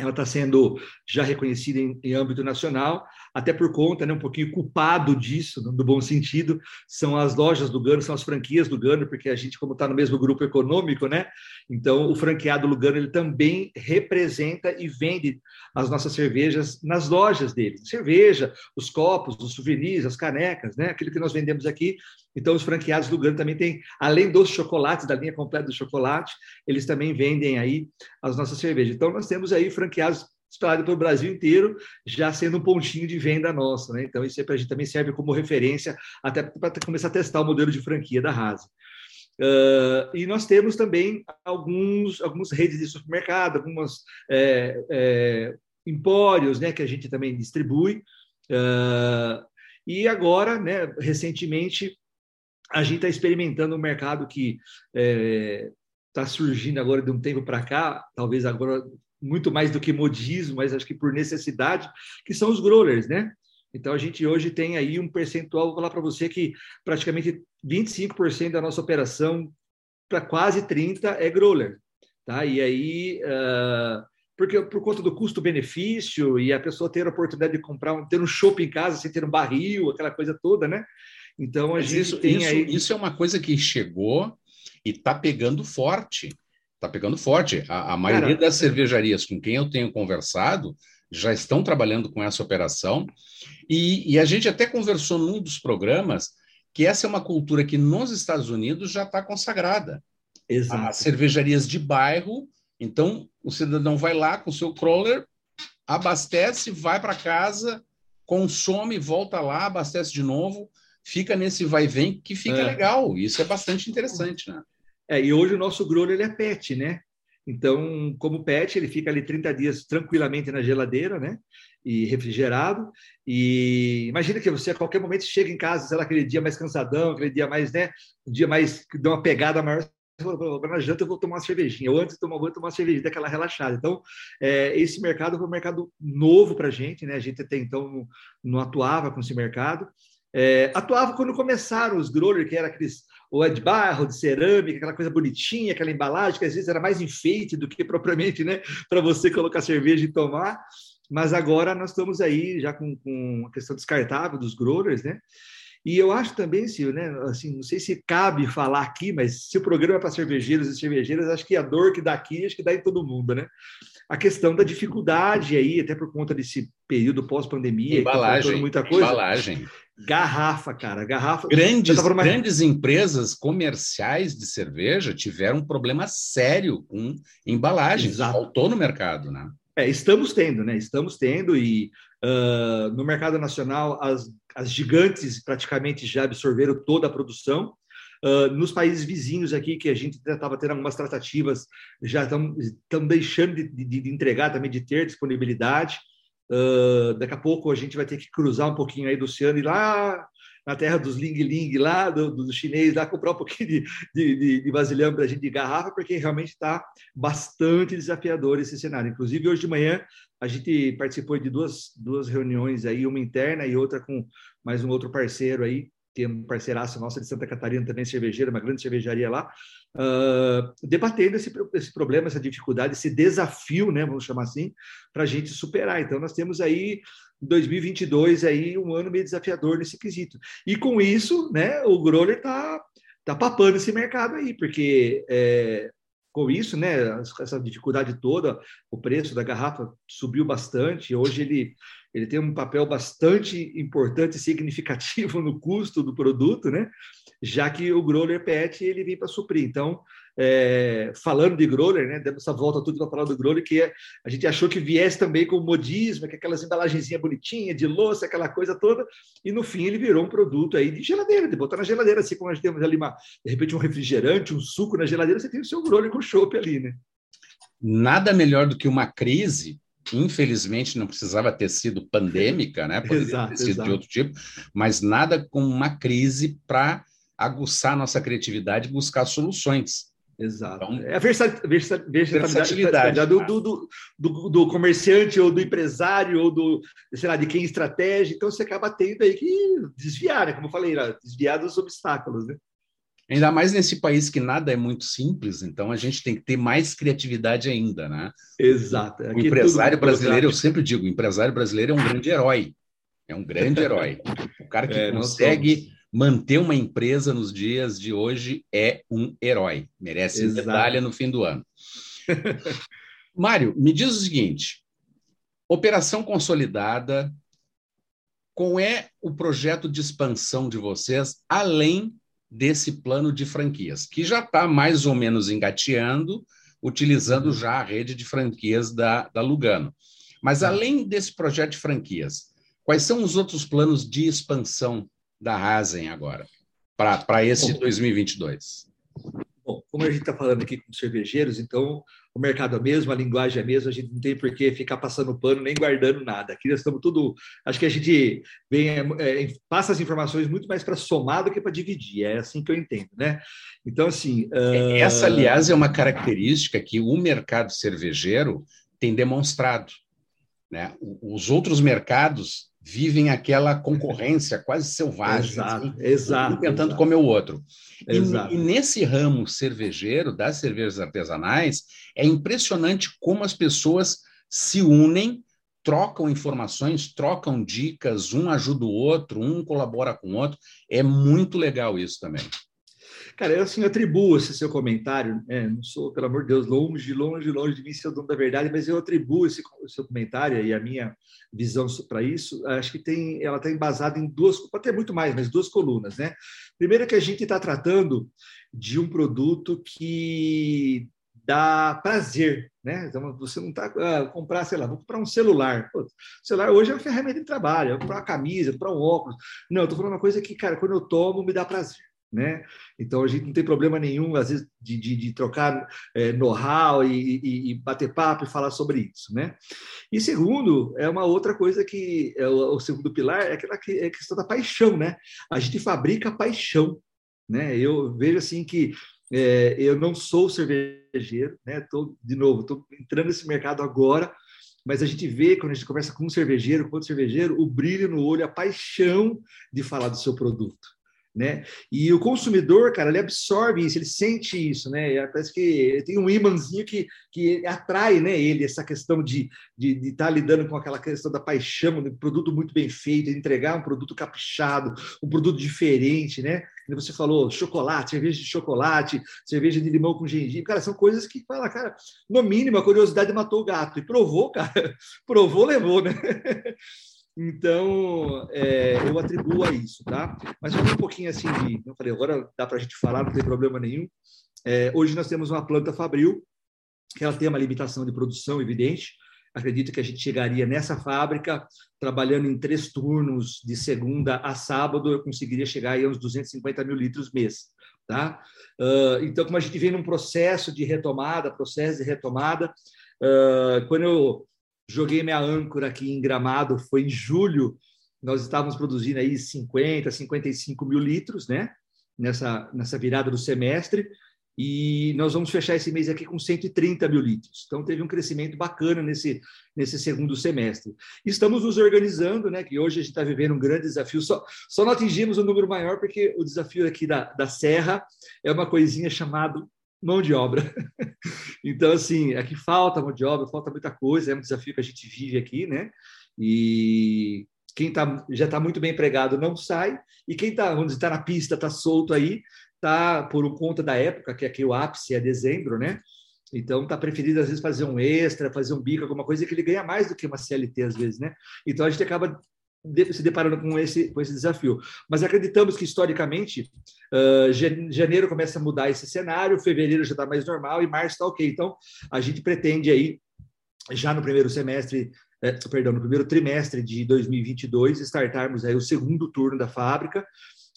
ela está sendo já reconhecida em, em, âmbito nacional, até por conta, né, um pouquinho culpado disso, no bom sentido, são as lojas do Gano, são as franquias do Gano, porque a gente, como está no mesmo grupo econômico, né, então o franqueado Lugano, ele também representa e vende as nossas cervejas nas lojas dele, cerveja, os copos, os souvenirs, as canecas, né, aquilo que nós vendemos aqui, então os franqueados do Gano também têm, além dos chocolates, da linha completa do chocolate, eles também vendem aí as nossas cervejas, então nós temos aí franqueados espalhado pelo Brasil inteiro, já sendo um pontinho de venda nosso. Né? Então, isso aí para a gente também serve como referência, até para começar a testar o modelo de franquia da Rasa. Uh, e nós temos também alguns, algumas redes de supermercado, algumas é, é, empórios né, que a gente também distribui. Uh, e agora, né, recentemente, a gente está experimentando um mercado que está é, surgindo agora de um tempo para cá, talvez agora muito mais do que modismo, mas acho que por necessidade, que são os growlers, né? Então a gente hoje tem aí um percentual, vou falar para você que praticamente 25% da nossa operação para quase 30 é growler, tá? E aí uh, porque por conta do custo-benefício e a pessoa ter a oportunidade de comprar, ter um shopping em casa sem ter um barril, aquela coisa toda, né? Então a Mas gente isso, tem isso, aí... isso é uma coisa que chegou e está pegando forte. Está pegando forte. A, a maioria Cara, das cervejarias com quem eu tenho conversado já estão trabalhando com essa operação. E, e, a gente até conversou num dos programas que essa é uma cultura que nos Estados Unidos já está consagrada. Exato. As cervejarias de bairro, então o cidadão vai lá com o seu crawler, abastece, vai para casa, consome, volta lá, abastece de novo, fica nesse vai vem que fica é. legal. Isso é bastante interessante, né? É, e hoje o nosso growler ele é PET, né? Então, como PET, ele fica ali 30 dias tranquilamente na geladeira, né? E refrigerado. E imagina que você a qualquer momento chega em casa, sei lá, aquele dia mais cansadão, aquele dia mais, né? Um dia mais que dá uma pegada maior, na janta eu vou tomar uma cervejinha, ou antes de tomar banho, tomar uma cervejinha, daquela relaxada. Então, é, esse mercado foi um mercado novo para a gente, né? A gente até então não, não atuava com esse mercado. É, atuava quando começaram os growler, que era aqueles ou é de barro, de cerâmica, aquela coisa bonitinha, aquela embalagem que às vezes era mais enfeite do que propriamente, né, para você colocar cerveja e tomar. Mas agora nós estamos aí já com, com a questão descartável dos growers, né? E eu acho também, Silvio, né, assim, não sei se cabe falar aqui, mas se o programa é para cervejeiros e cervejeiras, acho que a dor que dá aqui, acho que dá em todo mundo, né? A questão da dificuldade aí, até por conta desse período pós-pandemia, embalagem, tá muita coisa. Embalagem. Garrafa, cara, garrafa. Grandes, uma... grandes empresas comerciais de cerveja tiveram um problema sério com embalagem, Exato. faltou no mercado, né? É, estamos tendo, né? Estamos tendo e uh, no mercado nacional as, as gigantes praticamente já absorveram toda a produção. Uh, nos países vizinhos aqui, que a gente estava tendo algumas tratativas, já estão deixando de, de, de, entregar também, de ter disponibilidade. Uh, daqui a pouco a gente vai ter que cruzar um pouquinho aí do oceano e lá na terra dos Ling Ling, lá do, do chinês, lá comprar um pouquinho de, de, de, de vasilhame para a gente de garrafa, porque realmente está bastante desafiador esse cenário. Inclusive, hoje de manhã, a gente participou de duas, duas reuniões aí, uma interna e outra com mais um outro parceiro aí, que é um parceiraço nosso de Santa Catarina, também cervejeira, uma grande cervejaria lá, uh, debatendo esse, esse problema, essa dificuldade, esse desafio, né, vamos chamar assim, para a gente superar. Então, nós temos aí 2022 aí um ano meio desafiador nesse quesito. E com isso, né, o Growler está tá papando esse mercado aí, porque é, com isso, né, essa dificuldade toda, o preço da garrafa subiu bastante. Hoje ele ele tem um papel bastante importante e significativo no custo do produto, né? Já que o growler PET ele vem para suprir. Então, é, falando de growler, né? Dando essa volta tudo para falar do growler, que é, a gente achou que viesse também com modismo, que aquelas embalagenzinhas bonitinhas de louça, aquela coisa toda, e no fim ele virou um produto aí de geladeira, de botar na geladeira, assim como nós temos ali uma, de repente um refrigerante, um suco na geladeira, você tem o seu growler com chopp ali, né? Nada melhor do que uma crise infelizmente não precisava ter sido pandêmica, né? Poderia exato, ter sido exato. de outro tipo, mas nada com uma crise para aguçar nossa criatividade e buscar soluções. Exato. Então, é a versatilidade, versatilidade do, do, do, do, comerciante ou do empresário ou do, sei lá, de quem estratégia. Então, você acaba tendo aí que desviar, né? Como eu falei, desviar dos obstáculos, né? Ainda mais nesse país que nada é muito simples, então a gente tem que ter mais criatividade ainda, né? Exato. Aqui o empresário brasileiro, eu sempre digo, o empresário brasileiro é um grande herói. É um grande herói. O cara que é, consegue manter uma empresa nos dias de hoje é um herói. Merece Exato. medalha no fim do ano. Mário, me diz o seguinte: operação consolidada, qual é o projeto de expansão de vocês, além desse plano de franquias, que já está mais ou menos engateando, utilizando uhum. já a rede de franquias da, da Lugano. Mas, além desse projeto de franquias, quais são os outros planos de expansão da Rasen agora, para esse 2022? Como a gente está falando aqui com cervejeiros, então o mercado é mesmo, a linguagem é a mesma, a gente não tem por que ficar passando pano nem guardando nada. Aqui nós estamos tudo. Acho que a gente vem, é, é passa as informações muito mais para somar do que para dividir. É assim que eu entendo, né? Então, assim. Uh... Essa, aliás, é uma característica que o mercado cervejeiro tem demonstrado. Né? Os outros mercados vivem aquela concorrência quase selvagem, exato, assim, exato, um tentando exato. comer o outro. E, e, nesse ramo cervejeiro, das cervejas artesanais, é impressionante como as pessoas se unem, trocam informações, trocam dicas, um ajuda o outro, um colabora com o outro. É muito legal isso também. Cara, eu assim atribuo esse seu comentário, né? não sou, pelo amor de Deus, longe, longe, longe de mim ser o dono da verdade, mas eu atribuo esse seu comentário e a minha visão para isso, acho que tem, ela está embasada em duas, pode ter muito mais, mas duas colunas, né? Primeiro que a gente está tratando de um produto que dá prazer, né? Então, você não está ah, comprar, sei lá, vou comprar um celular. Pô, celular hoje é uma ferramenta de trabalho, vou comprar uma camisa, comprar um óculos. Não, eu estou falando uma coisa que, cara, quando eu tomo, me dá prazer né? Então a gente não tem problema nenhum, às vezes, de, de, de trocar é, know-how e, e, e, bater papo e falar sobre isso, né? E segundo, é uma outra coisa que é o, o segundo pilar é aquela que, é a questão da paixão, né? A gente fabrica paixão, né? Eu vejo assim que É, eu não sou cervejeiro, né? Tô, de novo, estou entrando nesse mercado agora, mas a gente vê, quando a gente conversa com um cervejeiro, com outro cervejeiro, o brilho no olho, a paixão de falar do seu produto né? E o consumidor, cara, ele absorve isso, ele sente isso, né? Parece que tem um imãzinho que, que atrai, né, ele, essa questão de estar de, de tá lidando com aquela questão da paixão, do produto muito bem feito, entregar um produto caprichado, um produto diferente, né? Você falou chocolate, cerveja de chocolate, cerveja de limão com gengibre, cara, são coisas que fala, cara, no mínimo a curiosidade matou o gato e provou, cara, provou, levou, né? Então, é, eu atribuo a isso, tá? Mas falando um pouquinho assim de, eu falei, agora dá para a gente falar, não tem problema nenhum. É, hoje nós temos uma planta fabril, que ela tem uma limitação de produção evidente. Acredito que a gente chegaria nessa fábrica, trabalhando em três turnos, de segunda a sábado, eu conseguiria chegar aí a uns 250 mil litros mês, tá? Uh, então, como a gente vem num processo de retomada, processo de retomada, uh, quando eu joguei minha âncora aqui em Gramado, foi em julho, nós estávamos produzindo aí 50, 55 mil litros, né? Nessa, nessa virada do semestre, e nós vamos fechar esse mês aqui com 130 mil litros. Então, teve um crescimento bacana nesse, nesse segundo semestre. Estamos nos organizando, né? Que hoje a gente está vivendo um grande desafio. Só, só não atingimos um número maior, porque o desafio aqui da, da Serra é uma coisinha chamada mão de obra. então, assim, aqui falta mão de obra, falta muita coisa, é um desafio que a gente vive aqui, né? E quem tá, já está muito bem empregado não sai, e quem está, está na pista, está solto aí, está por conta da época, que aqui o ápice é dezembro, né? Então, está preferido, às vezes, fazer um extra, fazer um bico, alguma coisa que ele ganha mais do que uma CLT, às vezes, né? Então, a gente acaba se deparando com esse, com esse desafio. Mas acreditamos que, historicamente, uh, janeiro começa a mudar esse cenário, fevereiro já está mais normal e março está ok. Então, a gente pretende aí, já no primeiro semestre, eh, perdão, no primeiro trimestre de 2022, startarmos aí o segundo turno da fábrica,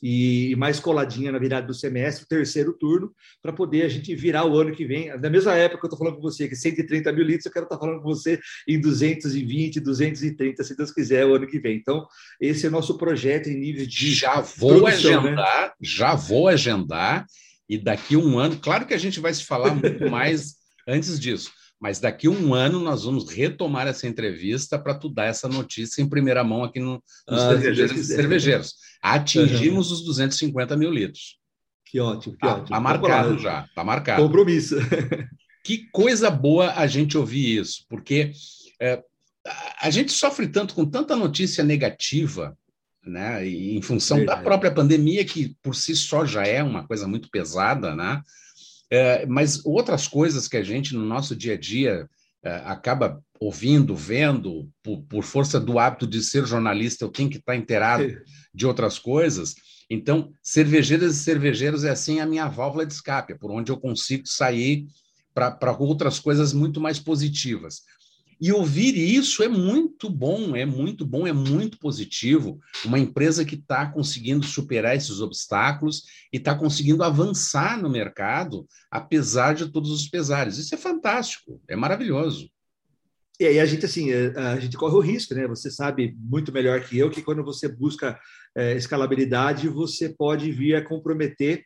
e mais coladinha na virada do semestre, terceiro turno, para poder a gente virar o ano que vem. Na mesma época que eu estou falando com você, que 130 mil litros, eu quero estar tá falando com você em 220, 230, se Deus quiser, o ano que vem. Então, esse é o nosso projeto em nível de. Já vou né? agendar, né? já vou agendar, e daqui um ano, claro que a gente vai se falar muito mais antes disso mas daqui a um ano nós vamos retomar essa entrevista para tu dar essa notícia em primeira mão aqui no, nos ah, cervejeiros, cervejeiros. Atingimos os 250 mil litros. Que ótimo, que tá, ótimo. Está marcado já, está marcado. Compromisso. que coisa boa a gente ouvir isso, porque é, a gente sofre tanto com tanta notícia negativa, né, em função Verdade. da própria pandemia, que por si só já é uma coisa muito pesada, né? É, mas outras coisas que a gente, no nosso dia a dia, é, acaba ouvindo, vendo, por, por, força do hábito de ser jornalista, eu tenho que estar inteirado de outras coisas. Então, cervejeiras e cervejeiros é assim a minha válvula de escape, é por onde eu consigo sair para outras coisas muito mais positivas. E ouvir isso é muito bom, é muito bom, é muito positivo. Uma empresa que está conseguindo superar esses obstáculos e está conseguindo avançar no mercado, apesar de todos os pesares. Isso é fantástico, é maravilhoso. E aí a gente assim, é, a gente corre o risco, né? Você sabe muito melhor que eu que quando você busca é, escalabilidade, você pode vir a comprometer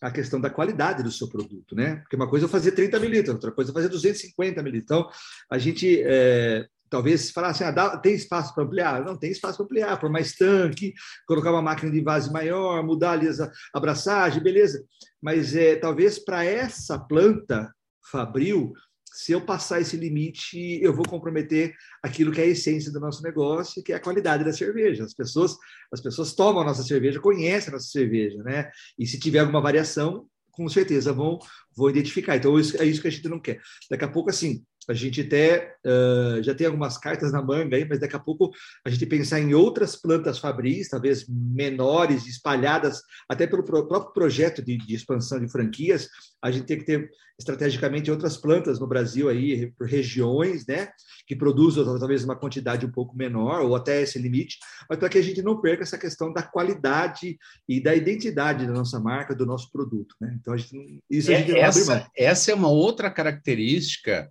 a questão da qualidade do seu produto, né? Porque uma coisa é fazer 30 mililitros, outra coisa é fazer 250 mililitros. Então, a gente é, talvez falasse, ah, dá, tem espaço para ampliar? Não, tem espaço para ampliar, por mais tanque, colocar uma máquina de base maior, mudar ali a abraçagem, beleza. Mas é, talvez para essa planta Fabril, se eu passar esse limite, eu vou comprometer aquilo que é a essência do nosso negócio, que é a qualidade da cerveja. As pessoas, as pessoas tomam a nossa cerveja, conhecem a nossa cerveja, né? E se tiver alguma variação, com certeza vão, vão identificar. Então, é isso que a gente não quer. Daqui a pouco, assim, a gente até uh, já tem algumas cartas na manga aí, mas daqui a pouco a gente pensar em outras plantas fabris, talvez menores, espalhadas, até pelo próprio projeto de, de, expansão de franquias, a gente tem que ter estrategicamente outras plantas no Brasil aí, por regiões, né, que produzam talvez uma quantidade um pouco menor, ou até esse limite, mas para que a gente não perca essa questão da qualidade e da identidade da nossa marca, do nosso produto, né? Então, a gente, isso a gente é, essa, essa é uma outra característica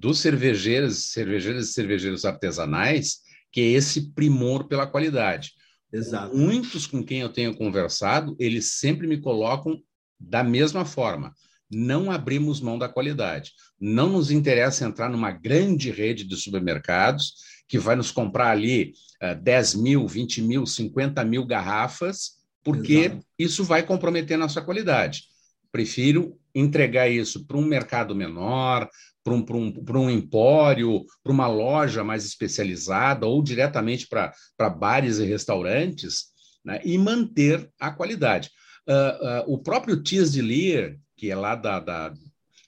dos cervejeiros, cervejeiros e cervejeiros artesanais, que é esse primor pela qualidade. Exato. Muitos com quem eu tenho conversado, eles sempre me colocam Da mesma forma, não abrimos mão da qualidade. Não nos interessa entrar numa grande rede de supermercados que vai nos comprar ali uh, 10 mil, 20 mil, 50 mil garrafas, porque Exato. isso vai comprometer nossa qualidade. Prefiro entregar isso para um mercado menor, para um, um, um empório, para uma loja mais especializada ou diretamente para bares e restaurantes né, e manter a qualidade. Uh, uh, o próprio Thies de Leer, que é lá da, da,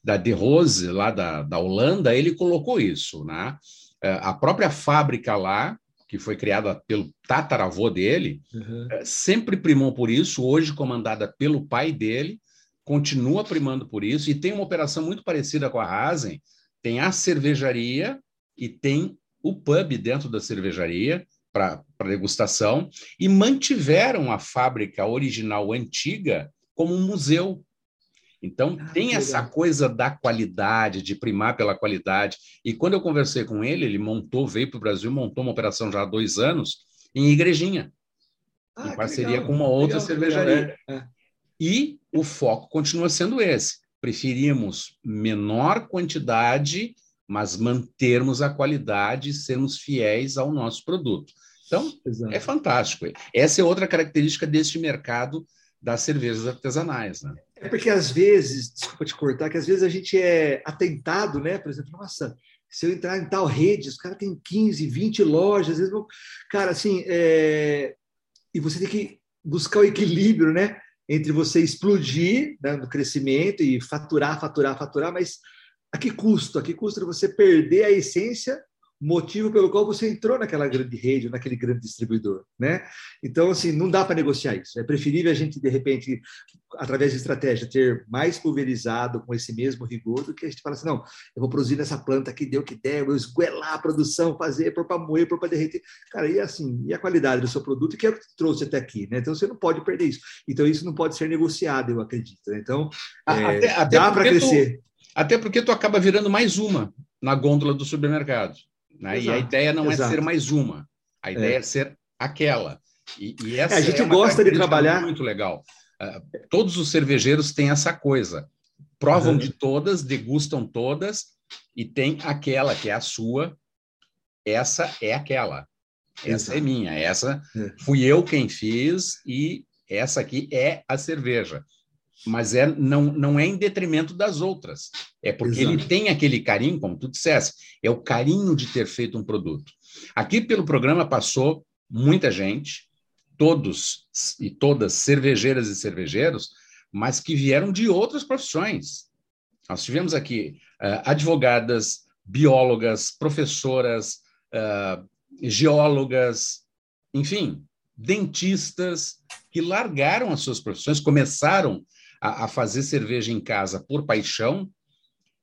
da De Rose, lá da, da Holanda, ele colocou isso. Né? Uh, a própria fábrica lá, que foi criada pelo tataravô dele, uhum. sempre primou por isso, hoje comandada pelo pai dele, continua primando por isso e tem uma operação muito parecida com a Rasen. Tem a cervejaria e tem o pub dentro da cervejaria para degustação e mantiveram a fábrica original antiga como um museu. Então, ah, tem essa legal. coisa da qualidade, de primar pela qualidade. E quando eu conversei com ele, ele montou, veio para o Brasil, montou uma operação já há dois anos em Igrejinha, ah, em parceria com uma outra legal, cervejaria. É. é. E o foco continua sendo esse. Preferimos menor quantidade, mas mantermos a qualidade e sermos fiéis ao nosso produto. Então, Exato. é fantástico. Essa é outra característica deste mercado das cervejas artesanais. Né? É porque, às vezes, desculpa te cortar, que às vezes a gente é atentado, né? Por exemplo, nossa, se eu entrar em tal rede, os caras têm 15, 20 lojas, às vezes, cara, assim, é... e você tem que buscar o equilíbrio, né? Entre você explodir né, no crescimento e faturar, faturar, faturar, mas a que custo? A que custo você perder a essência motivo pelo qual você entrou naquela grande rede, naquele grande distribuidor, né? Então, assim, não dá para negociar isso. É preferível a gente, de repente, através de estratégia, ter mais pulverizado com esse mesmo rigor do que a gente fala assim, não, eu vou produzir nessa planta aqui, deu o que der, eu vou esguelar a produção, fazer, pôr para moer, pôr para derreter. Cara, e assim, e a qualidade do seu produto, que é o que trouxe até aqui, né? Então, você não pode perder isso. Então, isso não pode ser negociado, eu acredito. Né? Então, é, até, até dá para crescer. Tu, até porque tu acaba virando mais uma na gôndola do supermercado. Né? E a ideia não Exato. é ser mais uma, a ideia é, é ser aquela. E, e essa é, a gente é gosta de trabalhar muito legal. Uh, todos os cervejeiros têm essa coisa, provam uhum. de todas, degustam todas e tem aquela que é a sua. Essa é aquela. Essa é Exato. é minha. Essa é. fui eu quem fiz e essa aqui é a cerveja mas é, não, não é em detrimento das outras. É porque Exato. ele tem aquele carinho, como tu disseste, é o carinho de ter feito um produto. Aqui pelo programa passou muita gente, todos e todas cervejeiras e cervejeiros, mas que vieram de outras profissões. Nós tivemos aqui uh, advogadas, biólogas, professoras, uh, geólogas, enfim, dentistas que largaram as suas profissões, começaram a, a fazer cerveja em casa por paixão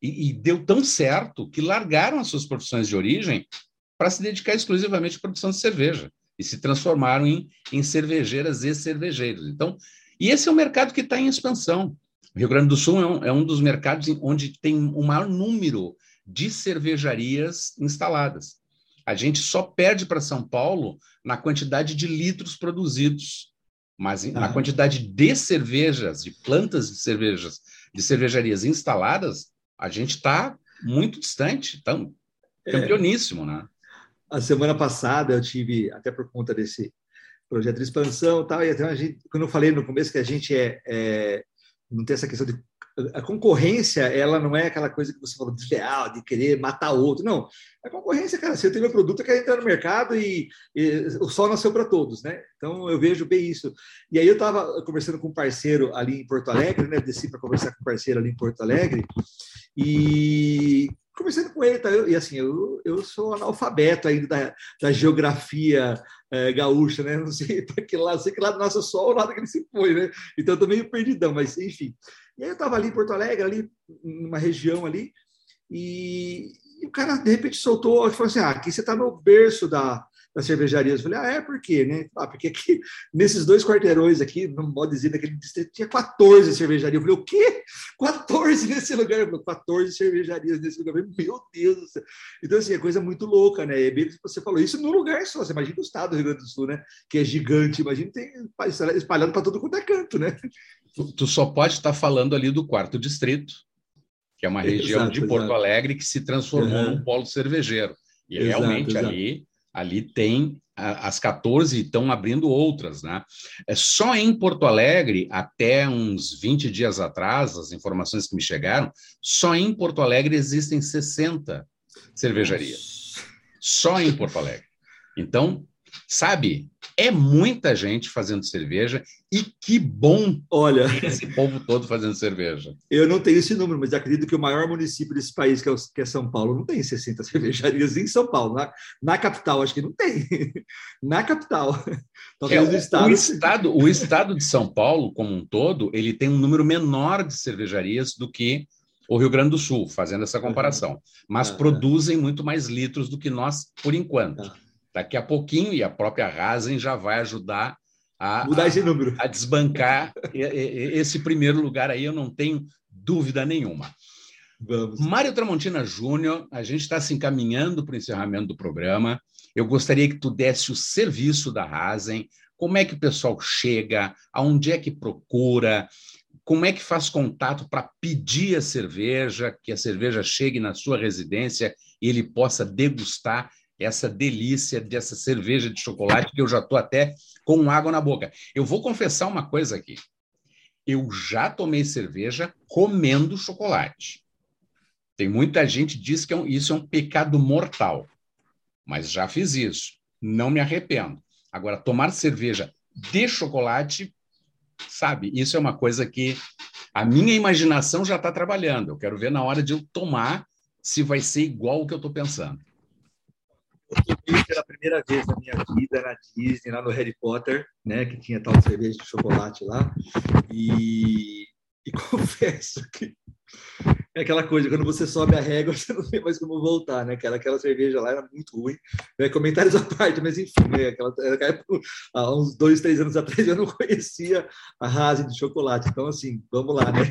e, e, deu tão certo que largaram as suas profissões de origem para se dedicar exclusivamente à produção de cerveja e se transformaram em, em cervejeiras e cervejeiros. Então, e esse é um mercado que está em expansão. O Rio Grande do Sul é um, é um dos mercados onde tem o maior número de cervejarias instaladas. A gente só perde para São Paulo na quantidade de litros produzidos mas na quantidade de cervejas, de plantas de cervejas, de cervejarias instaladas, a gente está muito distante, estamos é. campeoníssimo, é. né? A semana passada eu tive, até por conta desse projeto de expansão e tal, e até a gente, quando eu falei no começo que a gente é, é não tem essa questão de a concorrência, ela não é aquela coisa que você falou desleal, de querer matar outro. Não. A concorrência, cara, se eu tenho meu produto, eu quero entrar no mercado e, e o sol nasceu para todos, né? Então eu vejo bem isso. E aí eu estava conversando com um parceiro ali em Porto Alegre, né? Desci para conversar com um parceiro ali em Porto Alegre e conversando com ele, tá? Eu, e assim, eu, eu sou analfabeto ainda da, da geografia é, gaúcha, né? Não sei para que lado, sei que lado nosso sol, o lado que ele se foi, né? Então eu tô meio perdidão, mas enfim. E aí eu estava ali em Porto Alegre, ali numa região ali, e, e o cara de repente soltou e falou assim: ah, aqui você está no berço da, cervejarias. Eu falei, ah, é, por quê? Né? Ah, porque aqui, nesses dois quarteirões aqui, no modo dizer, naquele distrito, tinha 14 cervejarias. Eu falei, o quê? 14 nesse lugar? Eu falei, 14 cervejarias nesse lugar. Eu falei, meu Deus do céu. Então, assim, é coisa muito louca, né? É bem que você falou isso num lugar só. Você imagina o estado do Rio Grande do Sul, né? Que é gigante. Imagina tem espalhado para todo quanto é canto, né? Tu, tu, só pode estar falando ali do quarto distrito, que é uma região exato, de Porto exato. Alegre que se transformou uhum. num polo cervejeiro. E exato, realmente ali, ali tem as 14 estão abrindo outras, né? É só em Porto Alegre, até uns 20 dias atrás, as informações que me chegaram, só em Porto Alegre existem 60 cervejarias. Só em Porto Alegre. Então, sabe, é muita gente fazendo cerveja e que bom Olha, esse povo todo fazendo cerveja. Eu não tenho esse número, mas acredito que o maior município desse país, que é, que é São Paulo, não tem 60 cervejarias em São Paulo. Na, na capital, acho que não tem. na capital. Talvez é, estado... O, estado, o estado de São Paulo, como um todo, ele tem um número menor de cervejarias do que o Rio Grande do Sul, fazendo essa comparação. Mas ah, produzem muito mais litros do que nós, por enquanto. Ah. Daqui a pouquinho, e a própria Rasen já vai ajudar a, Mudar esse número. a, a desbancar esse primeiro lugar aí, eu não tenho dúvida nenhuma. Vamos. Mário Tramontina Júnior, a gente está se encaminhando para o encerramento do programa. Eu gostaria que tu desse o serviço da Rasen, como é que o pessoal chega, aonde é que procura, como é que faz contato para pedir a cerveja, que a cerveja chegue na sua residência e ele possa degustar essa delícia dessa cerveja de chocolate que eu já estou até com água na boca. Eu vou confessar uma coisa aqui. Eu já tomei cerveja comendo chocolate. Tem muita gente que diz que é isso é um pecado mortal, mas já fiz isso. Não me arrependo. Agora, tomar cerveja de chocolate, sabe, isso é uma coisa que a minha imaginação já está trabalhando. Eu quero ver na hora de eu tomar se vai ser igual o que eu estou pensando eu tomei pela primeira vez na minha vida na Disney, lá no Harry Potter, né, que tinha tal cerveja de chocolate lá, e, e confesso que é aquela coisa, quando você sobe a régua, você não tem mais como voltar, né? Aquela, aquela cerveja lá era muito ruim. Né? Comentários à parte, mas enfim, né? aquela, aquela, há uns dois, três anos atrás eu não conhecia a Rase de chocolate. Então, assim, vamos lá, né?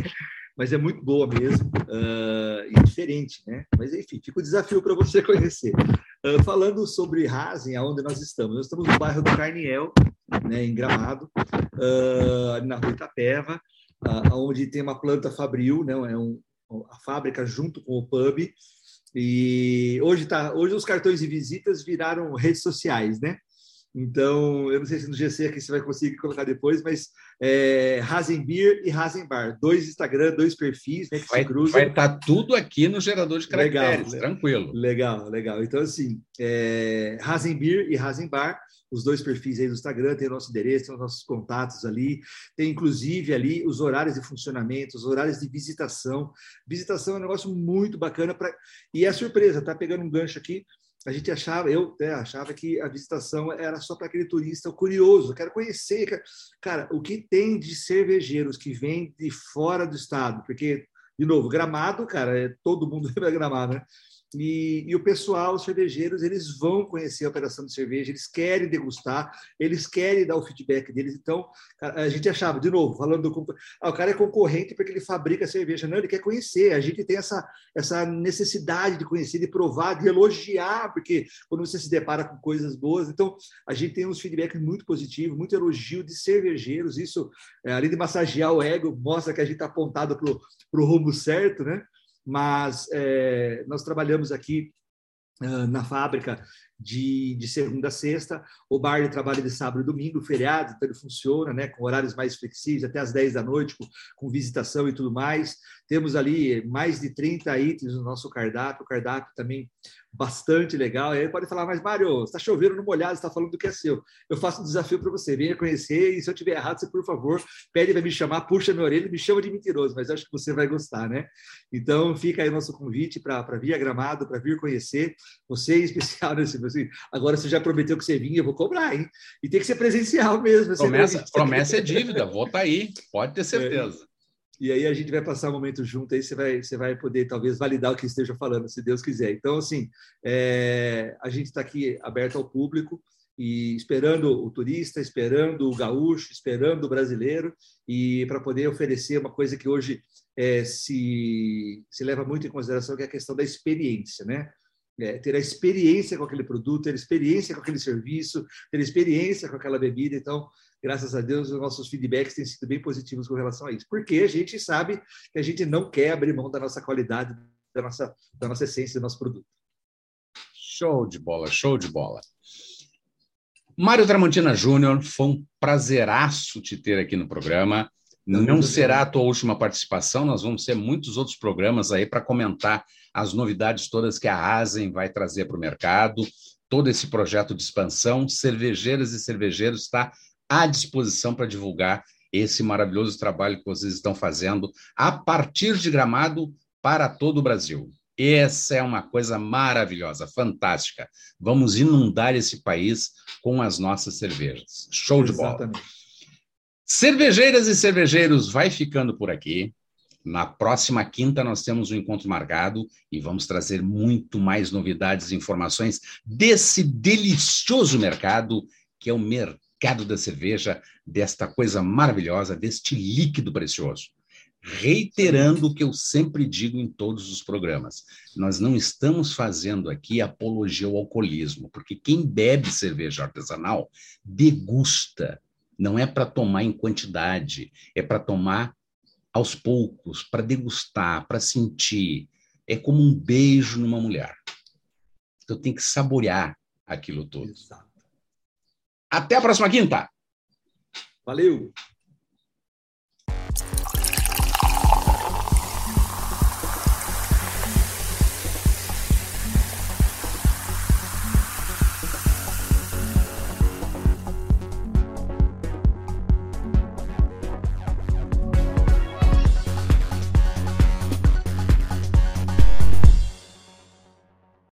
mas é muito boa mesmo uh, e diferente, né? Mas enfim, fica o desafio para você conhecer. Uh, falando sobre Rasen, aonde nós estamos, nós estamos no bairro do Carniel, né, em Gramado, uh, na rua Itapeva, uh, onde tem uma planta fabril, né? É um, a fábrica junto com o pub. E hoje tá, hoje os cartões de visitas viraram redes sociais, né? Então, eu não sei se no GC aqui você vai conseguir colocar depois, mas é, Rasenbeer e Rasenbar, dois Instagram, dois perfis, né, que vai, se cruzam. Vai estar tá tudo aqui no gerador de caracteres, legal, tranquilo. Legal, legal. Então, assim, é, Rasenbeer e Rasenbar, os dois perfis aí do Instagram, tem o nosso endereço, tem os nossos contatos ali, tem inclusive ali os horários de funcionamento, os horários de visitação. Visitação é um negócio muito bacana para e é surpresa, tá pegando um gancho aqui a gente achava, eu né, achava que a visitação era só para aquele turista curioso, quero conhecer. Cara, o que tem de cervejeiros que vêm de fora do estado? Porque, de novo, gramado, cara, é, todo mundo vai gramado, né? E, e, o pessoal, os cervejeiros, eles vão conhecer a operação de cerveja, eles querem degustar, eles querem dar o feedback deles. Então, a gente achava, de novo, falando do. Ah, o cara é concorrente porque ele fabrica cerveja. Não, ele quer conhecer. A gente tem essa, essa necessidade de conhecer, de provar, de elogiar, porque quando você se depara com coisas boas. Então, a gente tem uns feedbacks muito positivos, muito elogio de cervejeiros. Isso, é, além de massagear o ego, mostra que a gente está apontado para o rumo certo, né? Mas é, nós trabalhamos aqui uh, na fábrica de, de, segunda a sexta, o bar ele trabalha de sábado e domingo, feriado, então ele funciona né, com horários mais flexíveis, até às 10 da noite, com, com visitação e tudo mais. Temos ali mais de 30 itens no nosso cardápio, o cardápio também bastante legal. Aí pode falar, mas Mário, está chovendo no molhado, está falando do que é seu. Eu faço um desafio para você, venha conhecer e se eu tiver errado, você, por favor, pede para me chamar, puxa minha orelha me chama de mentiroso, mas acho que você vai gostar, né? Então, fica aí o nosso convite para vir a Gramado, para vir conhecer. Você em especial, né? Assim, agora você já prometeu que você vinha, eu vou cobrar, hein? E tem que ser presencial mesmo. Promessa, promessa é dívida, vou estar tá aí, pode ter certeza. É. E aí a gente vai passar um momento junto, aí você vai, você vai poder talvez validar o que esteja falando, se Deus quiser. Então, assim, é, a gente está aqui aberto ao público e esperando o turista, esperando o gaúcho, esperando o brasileiro, e para poder oferecer uma coisa que hoje é, se, se leva muito em consideração, que é a questão da experiência, né? É, ter a experiência com aquele produto, ter experiência com aquele serviço, ter experiência com aquela bebida. Então, graças a Deus, os nossos feedbacks têm sido bem positivos com relação a isso, porque a gente sabe que a gente não quer abrir mão da nossa qualidade, da nossa, da nossa essência, do nosso produto. Show de bola, show de bola. Mário Tramontina Júnior, foi um prazeraço te ter aqui no programa. Não será a tua última participação, nós vamos ter muitos outros programas aí para comentar as novidades todas que a Asen vai trazer para o mercado, todo esse projeto de expansão. Cervejeiras e cervejeiros está à disposição para divulgar esse maravilhoso trabalho que vocês estão fazendo a partir de Gramado para todo o Brasil. Essa é uma coisa maravilhosa, fantástica. Vamos inundar esse país com as nossas cervejas. Show de bola. Cervejeiras e cervejeiros, vai ficando por aqui. Na próxima quinta, nós temos um encontro marcado e vamos trazer muito mais novidades e informações desse delicioso mercado, que é o mercado da cerveja, desta coisa maravilhosa, deste líquido precioso. Reiterando o que eu sempre digo em todos os programas, nós não estamos fazendo aqui apologia ao alcoolismo, porque quem bebe cerveja artesanal degusta, não é para tomar em quantidade, é para tomar aos poucos, para degustar, para sentir. É como um beijo numa mulher. Então tem que saborear aquilo todo. Exato. Até a próxima quinta. Valeu!